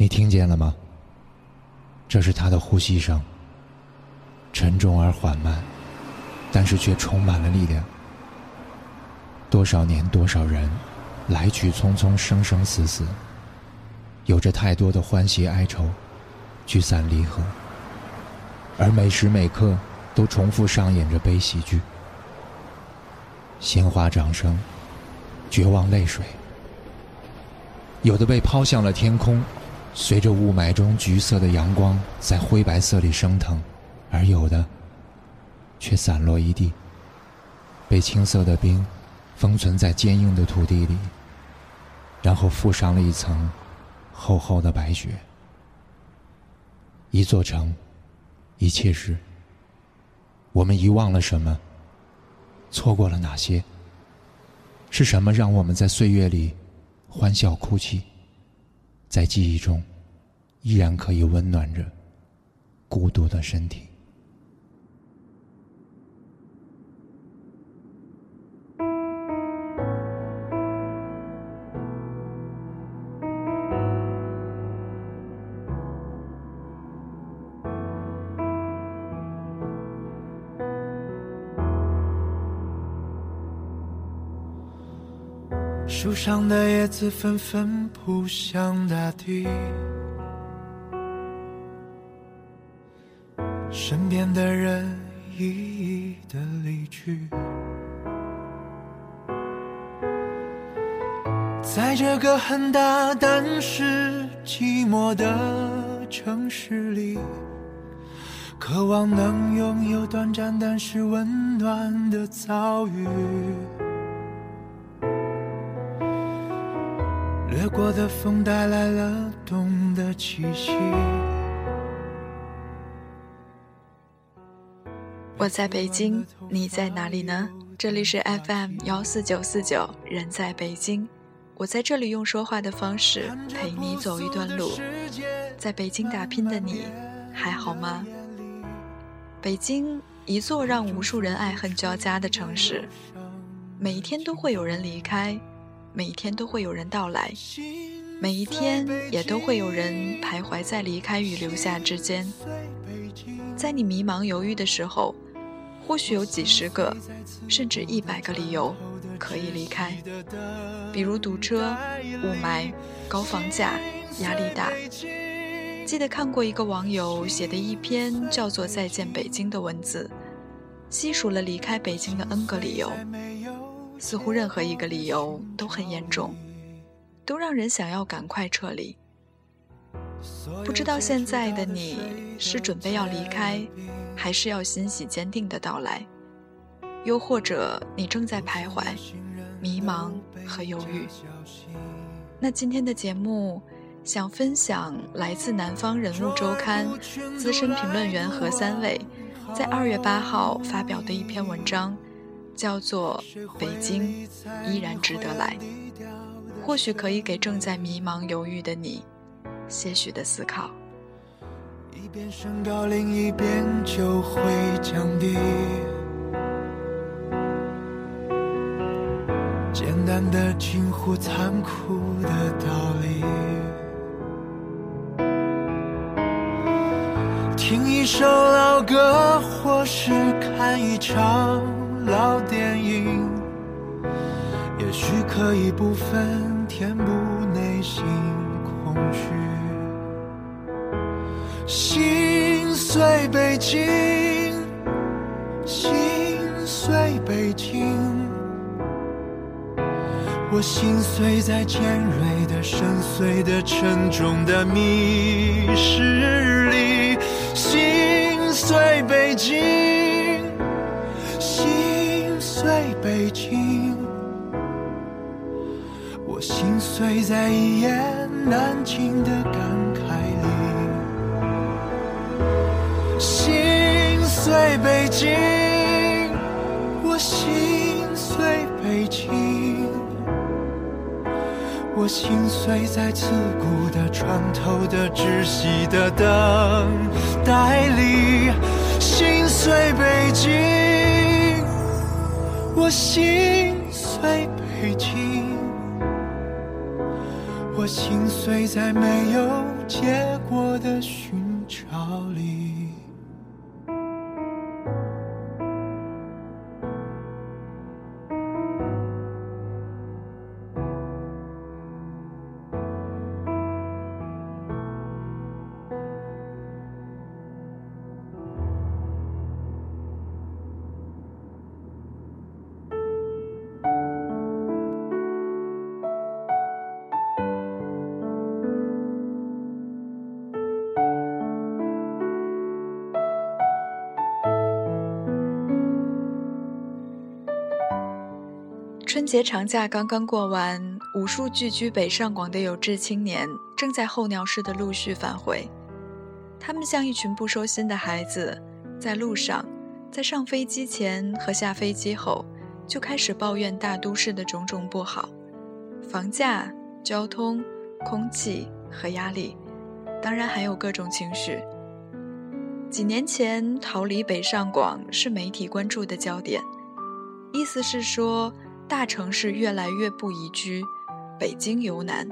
你听见了吗？这是他的呼吸声，沉重而缓慢，但是却充满了力量。多少年，多少人，来去匆匆，生生死死，有着太多的欢喜哀愁，聚散离合，而每时每刻都重复上演着悲喜剧。鲜花掌声，绝望泪水，有的被抛向了天空。随着雾霾中橘色的阳光在灰白色里升腾，而有的却散落一地，被青色的冰封存在坚硬的土地里，然后覆上了一层厚厚的白雪。一座城，一切事，我们遗忘了什么？错过了哪些？是什么让我们在岁月里欢笑哭泣？在记忆中，依然可以温暖着孤独的身体。树上的叶子纷纷扑向大地，身边的人一一的离去，在这个很大但是寂寞的城市里，渴望能拥有短暂但是温暖的遭遇。掠过的风带来了冬的气息。我在北京，你在哪里呢？这里是 FM 幺四九四九，人在北京。我在这里用说话的方式陪你走一段路。在北京打拼的你，还好吗？北京，一座让无数人爱恨交加的城市，每一天都会有人离开。每一天都会有人到来，每一天也都会有人徘徊在离开与留下之间。在你迷茫犹豫的时候，或许有几十个，甚至一百个理由可以离开，比如堵车、雾霾、高房价、压力大。记得看过一个网友写的一篇叫做《再见北京》的文字，细数了离开北京的 N 个理由。似乎任何一个理由都很严重，都让人想要赶快撤离。不知道现在的你是准备要离开，还是要欣喜坚定的到来？又或者你正在徘徊、迷茫和犹豫？那今天的节目想分享来自《南方人物周刊》资深评论员何三位在二月八号发表的一篇文章。叫做北京依然值得来，或许可以给正在迷茫犹豫的你些许的思考。一边升高，另一边就会降低。简单的近乎残酷的道理。听一首老歌，或是看一场。老电影，也许可以部分填补内心空虚。心碎北京，心碎北京，我心碎在尖锐的、深邃的、沉重的密室里。心碎北京。碎北京，我心碎在一言难尽的感慨里。心碎北京，我心碎北京，我心碎在刺骨的、穿透的、窒息的等待里。心碎北京。我心碎，北京。我心碎在没有结果的寻找里。春节长假刚刚过完，无数聚居北上广的有志青年正在候鸟似的陆续返回。他们像一群不收心的孩子，在路上，在上飞机前和下飞机后，就开始抱怨大都市的种种不好：房价、交通、空气和压力，当然还有各种情绪。几年前，逃离北上广是媒体关注的焦点，意思是说。大城市越来越不宜居，北京尤难。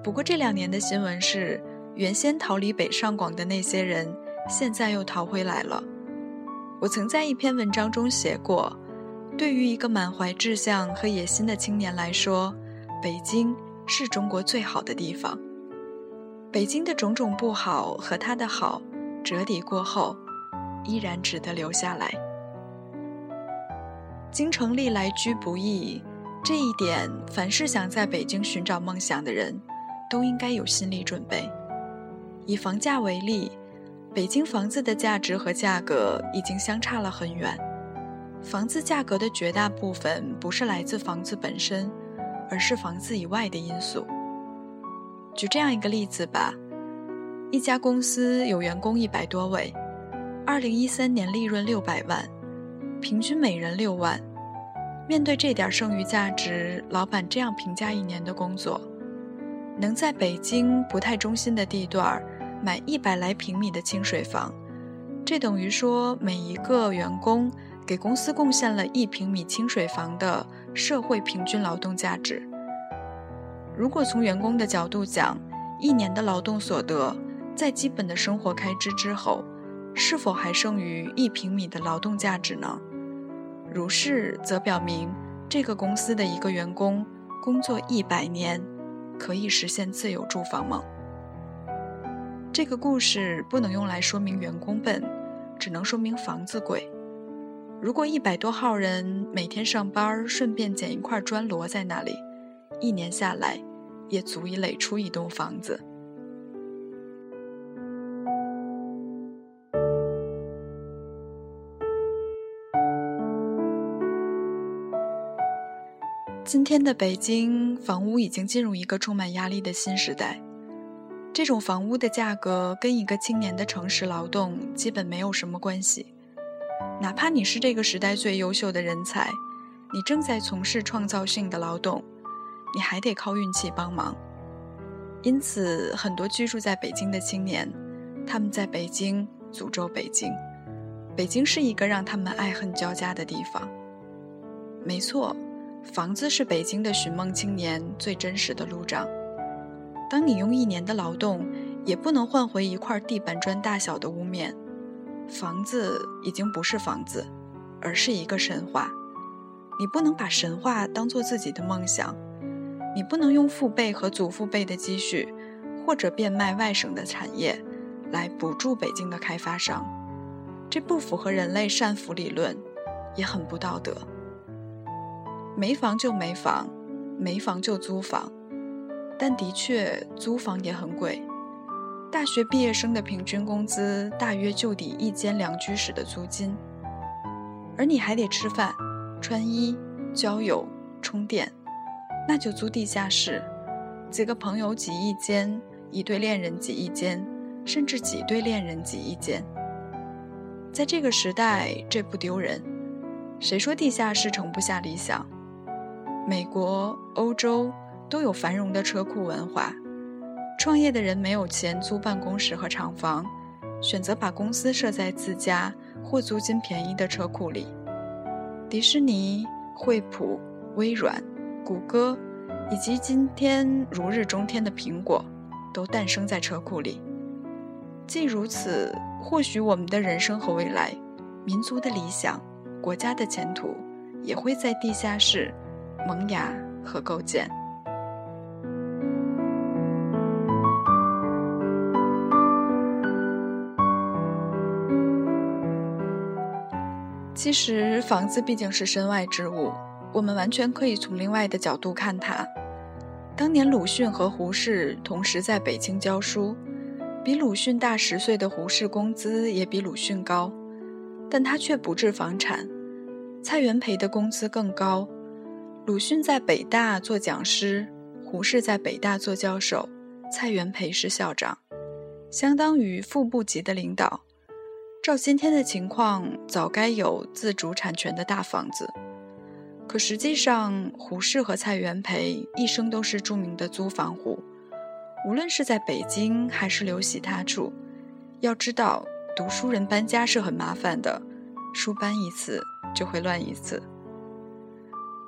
不过这两年的新闻是，原先逃离北上广的那些人，现在又逃回来了。我曾在一篇文章中写过，对于一个满怀志向和野心的青年来说，北京是中国最好的地方。北京的种种不好和它的好，折抵过后，依然值得留下来。京城历来居不易，这一点，凡是想在北京寻找梦想的人，都应该有心理准备。以房价为例，北京房子的价值和价格已经相差了很远。房子价格的绝大部分不是来自房子本身，而是房子以外的因素。举这样一个例子吧：一家公司有员工一百多位，二零一三年利润六百万。平均每人六万。面对这点剩余价值，老板这样评价一年的工作：能在北京不太中心的地段买一百来平米的清水房，这等于说每一个员工给公司贡献了一平米清水房的社会平均劳动价值。如果从员工的角度讲，一年的劳动所得在基本的生活开支之后，是否还剩余一平米的劳动价值呢？如是，则表明这个公司的一个员工工作一百年，可以实现自有住房吗？这个故事不能用来说明员工笨，只能说明房子贵。如果一百多号人每天上班顺便捡一块砖摞在那里，一年下来，也足以垒出一栋房子。今天的北京房屋已经进入一个充满压力的新时代，这种房屋的价格跟一个青年的诚实劳动基本没有什么关系。哪怕你是这个时代最优秀的人才，你正在从事创造性的劳动，你还得靠运气帮忙。因此，很多居住在北京的青年，他们在北京诅咒北京，北京是一个让他们爱恨交加的地方。没错。房子是北京的寻梦青年最真实的路障。当你用一年的劳动，也不能换回一块地板砖大小的屋面，房子已经不是房子，而是一个神话。你不能把神话当做自己的梦想，你不能用父辈和祖父辈的积蓄，或者变卖外省的产业，来补助北京的开发商。这不符合人类善福理论，也很不道德。没房就没房，没房就租房，但的确租房也很贵。大学毕业生的平均工资大约就抵一间两居室的租金，而你还得吃饭、穿衣、交友、充电，那就租地下室，几个朋友挤一间，一对恋人挤一间，甚至几对恋人挤一间。在这个时代，这不丢人。谁说地下室盛不下理想？美国、欧洲都有繁荣的车库文化。创业的人没有钱租办公室和厂房，选择把公司设在自家或租金便宜的车库里。迪士尼、惠普、微软、谷歌，以及今天如日中天的苹果，都诞生在车库里。既如此，或许我们的人生和未来，民族的理想，国家的前途，也会在地下室萌芽和构建。其实，房子毕竟是身外之物，我们完全可以从另外的角度看它。当年鲁迅和胡适同时在北京教书，比鲁迅大十岁的胡适工资也比鲁迅高，但他却不置房产。蔡元培的工资更高，鲁迅在北大做讲师，胡适在北大做教授，蔡元培是校长，相当于副部级的领导。照今天的情况，早该有自主产权的大房子。可实际上，胡适和蔡元培一生都是著名的租房户，无论是在北京还是流徙他处。要知道，读书人搬家是很麻烦的，书搬一次就会乱一次。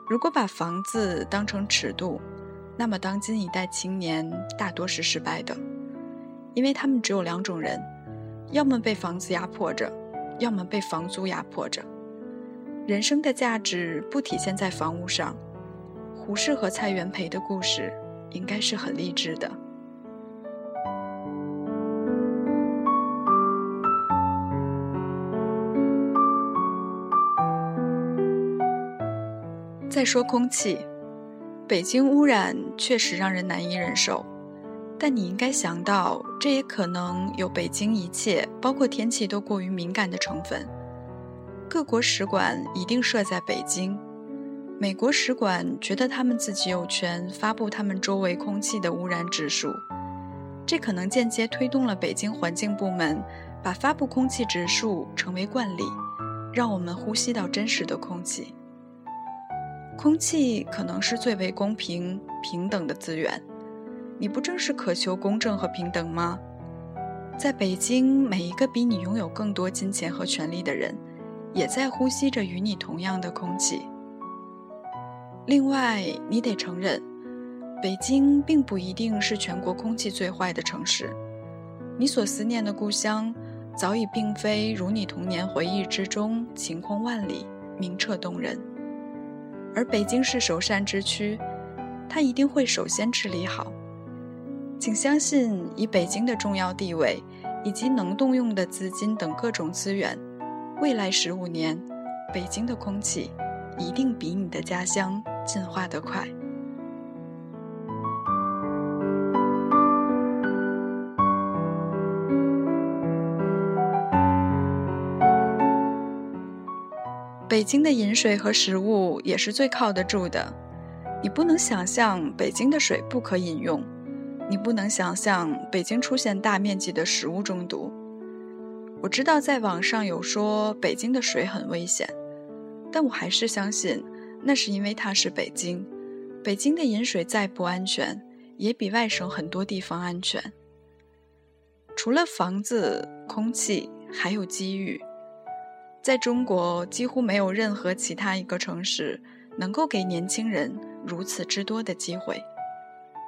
如果把房子当成尺度，那么当今一代青年大多是失败的，因为他们只有两种人。要么被房子压迫着，要么被房租压迫着。人生的价值不体现在房屋上。胡适和蔡元培的故事应该是很励志的。再说空气，北京污染确实让人难以忍受。但你应该想到，这也可能有北京一切，包括天气都过于敏感的成分。各国使馆一定设在北京，美国使馆觉得他们自己有权发布他们周围空气的污染指数，这可能间接推动了北京环境部门把发布空气指数成为惯例，让我们呼吸到真实的空气。空气可能是最为公平、平等的资源。你不正是渴求公正和平等吗？在北京，每一个比你拥有更多金钱和权力的人，也在呼吸着与你同样的空气。另外，你得承认，北京并不一定是全国空气最坏的城市。你所思念的故乡，早已并非如你童年回忆之中晴空万里、明澈动人。而北京是首善之区，它一定会首先治理好。请相信，以北京的重要地位，以及能动用的资金等各种资源，未来十五年，北京的空气一定比你的家乡进化得快。北京的饮水和食物也是最靠得住的，你不能想象北京的水不可饮用。你不能想象北京出现大面积的食物中毒。我知道在网上有说北京的水很危险，但我还是相信那是因为它是北京。北京的饮水再不安全，也比外省很多地方安全。除了房子、空气，还有机遇。在中国，几乎没有任何其他一个城市能够给年轻人如此之多的机会。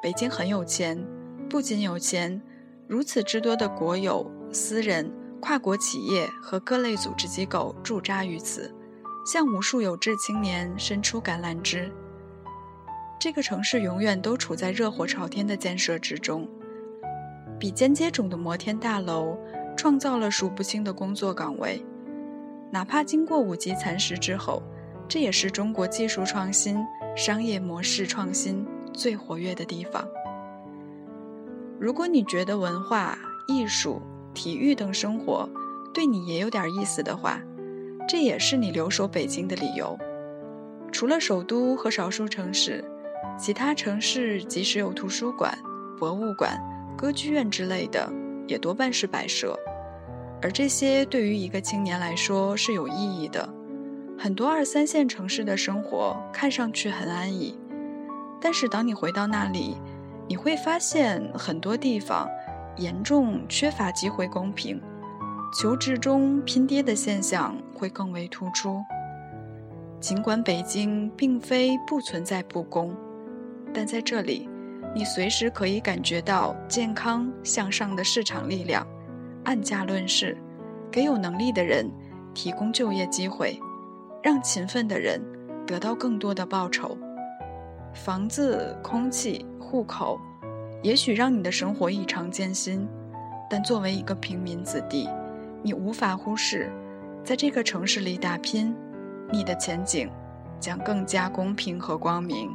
北京很有钱，不仅有钱，如此之多的国有、私人、跨国企业和各类组织机构驻扎于此，向无数有志青年伸出橄榄枝。这个城市永远都处在热火朝天的建设之中，比肩接踵的摩天大楼创造了数不清的工作岗位，哪怕经过五级蚕食之后，这也是中国技术创新、商业模式创新。最活跃的地方。如果你觉得文化艺术、体育等生活对你也有点意思的话，这也是你留守北京的理由。除了首都和少数城市，其他城市即使有图书馆、博物馆、歌剧院之类的，也多半是摆设。而这些对于一个青年来说是有意义的。很多二三线城市的生活看上去很安逸。但是，当你回到那里，你会发现很多地方严重缺乏机会公平，求职中拼爹的现象会更为突出。尽管北京并非不存在不公，但在这里，你随时可以感觉到健康向上的市场力量，按价论事，给有能力的人提供就业机会，让勤奋的人得到更多的报酬。房子、空气、户口，也许让你的生活异常艰辛，但作为一个平民子弟，你无法忽视，在这个城市里打拼，你的前景。将更加公平和光明。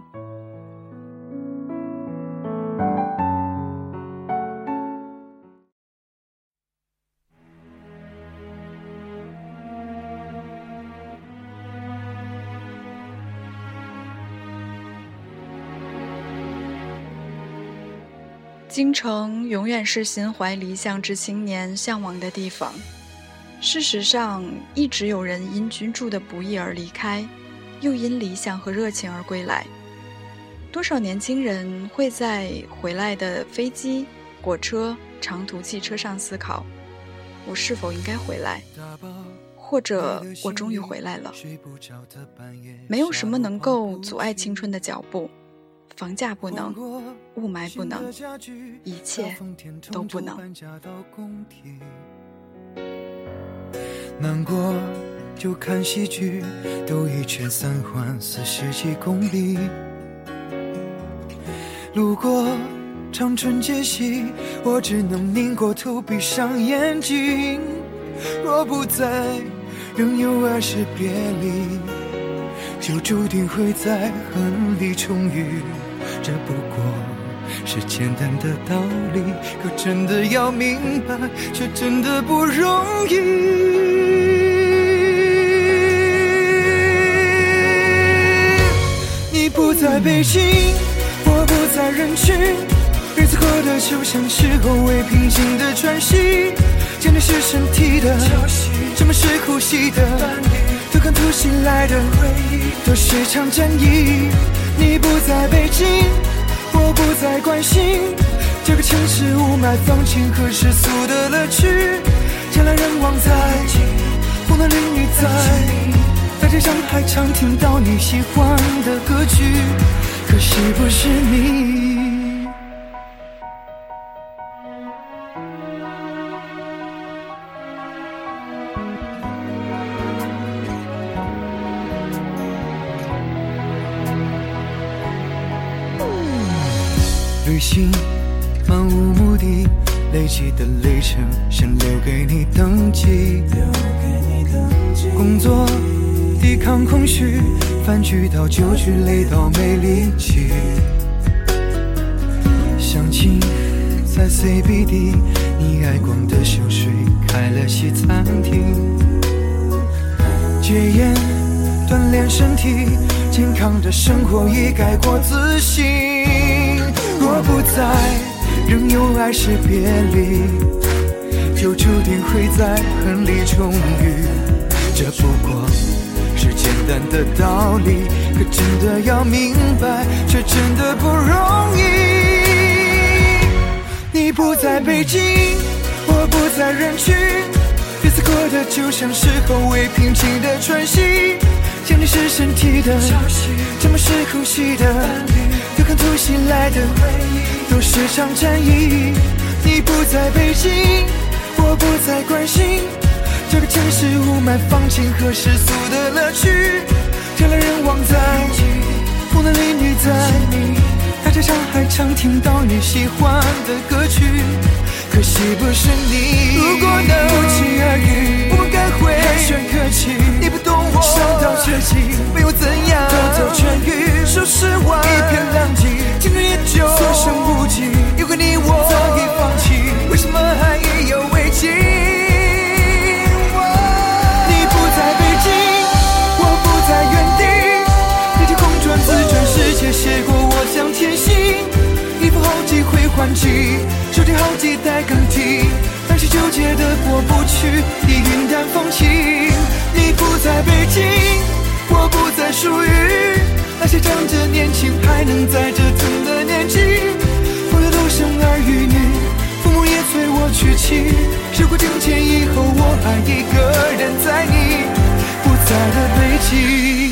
京城永远是心怀理想之青年向往的地方。事实上，一直有人因居住的不易而离开。又因理想和热情而归来，多少年轻人会在回来的飞机、火车、长途汽车上思考：我是否应该回来？或者我终于回来了？没有什么能够阻碍青春的脚步，房价不能，雾霾不能，一切都不能。难过。就看戏剧，兜一圈三环四十几公里。路过长春街西，我只能拧过头，闭上眼睛。若不在，仍有爱是别离，就注定会在恨里重遇。这不过是简单的道理，可真的要明白，却真的不容易。你不在北京，我不在人群，日子过得就像是后未平静的喘息。见的是身体的，怎么是呼吸的？都看突袭来的回忆，都是场战役。你不在北京，我不再关心这个城市雾霾、放晴和世俗的乐趣。人来人往在，红灯绿你在。街上还常听到你喜欢的歌曲，可惜不是你？旅行漫无目的，累积的里程先留给你登记。工作。抵抗空虚，饭局到酒局，累到没力气。相亲在 CBD，你爱逛的小水开了西餐厅。戒烟锻炼身体，健康的生活已改过自新。若不在，仍有爱是别离，就注定会在恨里重遇。这不过。是简单的道理，可真的要明白，却真的不容易。你不在北京，我不在人群，日子过得就像是后未平静的喘息。想你是身体的，怎么是呼吸的？有看突袭来的回忆，都是场战役。你不在北京，我不再关心。这个城市雾霾、放晴和世俗的乐趣，人来人往在，红灯绿你在，大街上还常听到你喜欢的歌曲，可惜不是你。如果能不期而遇，我们该会寒暄客气。你不懂我，伤到绝境，没有怎样，偷走痊愈。说实话，一片狼藉，青春也就所剩无几。有个你我早已放弃，为什么换季，收听好几代更替，那些纠结的过不去，已云淡风轻。你不在北京，我不再属于那些仗着年轻还能在折腾的年纪。朋友都生儿育女，父母也催我娶妻。时过境迁以后，我还一个人在你不在的北京。